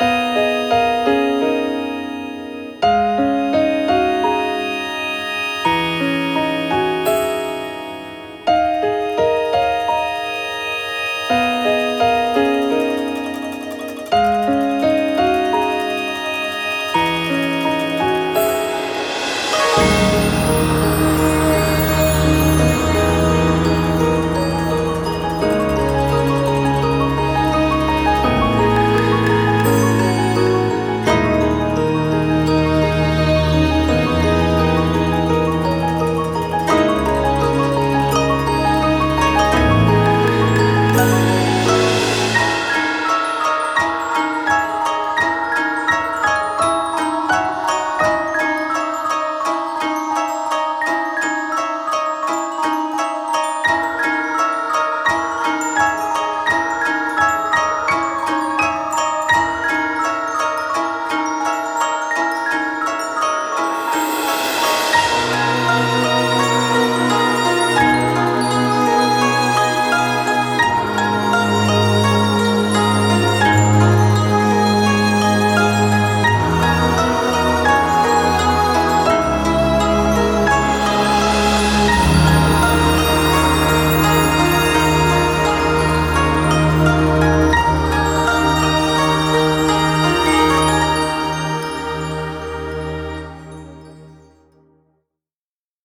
Bye.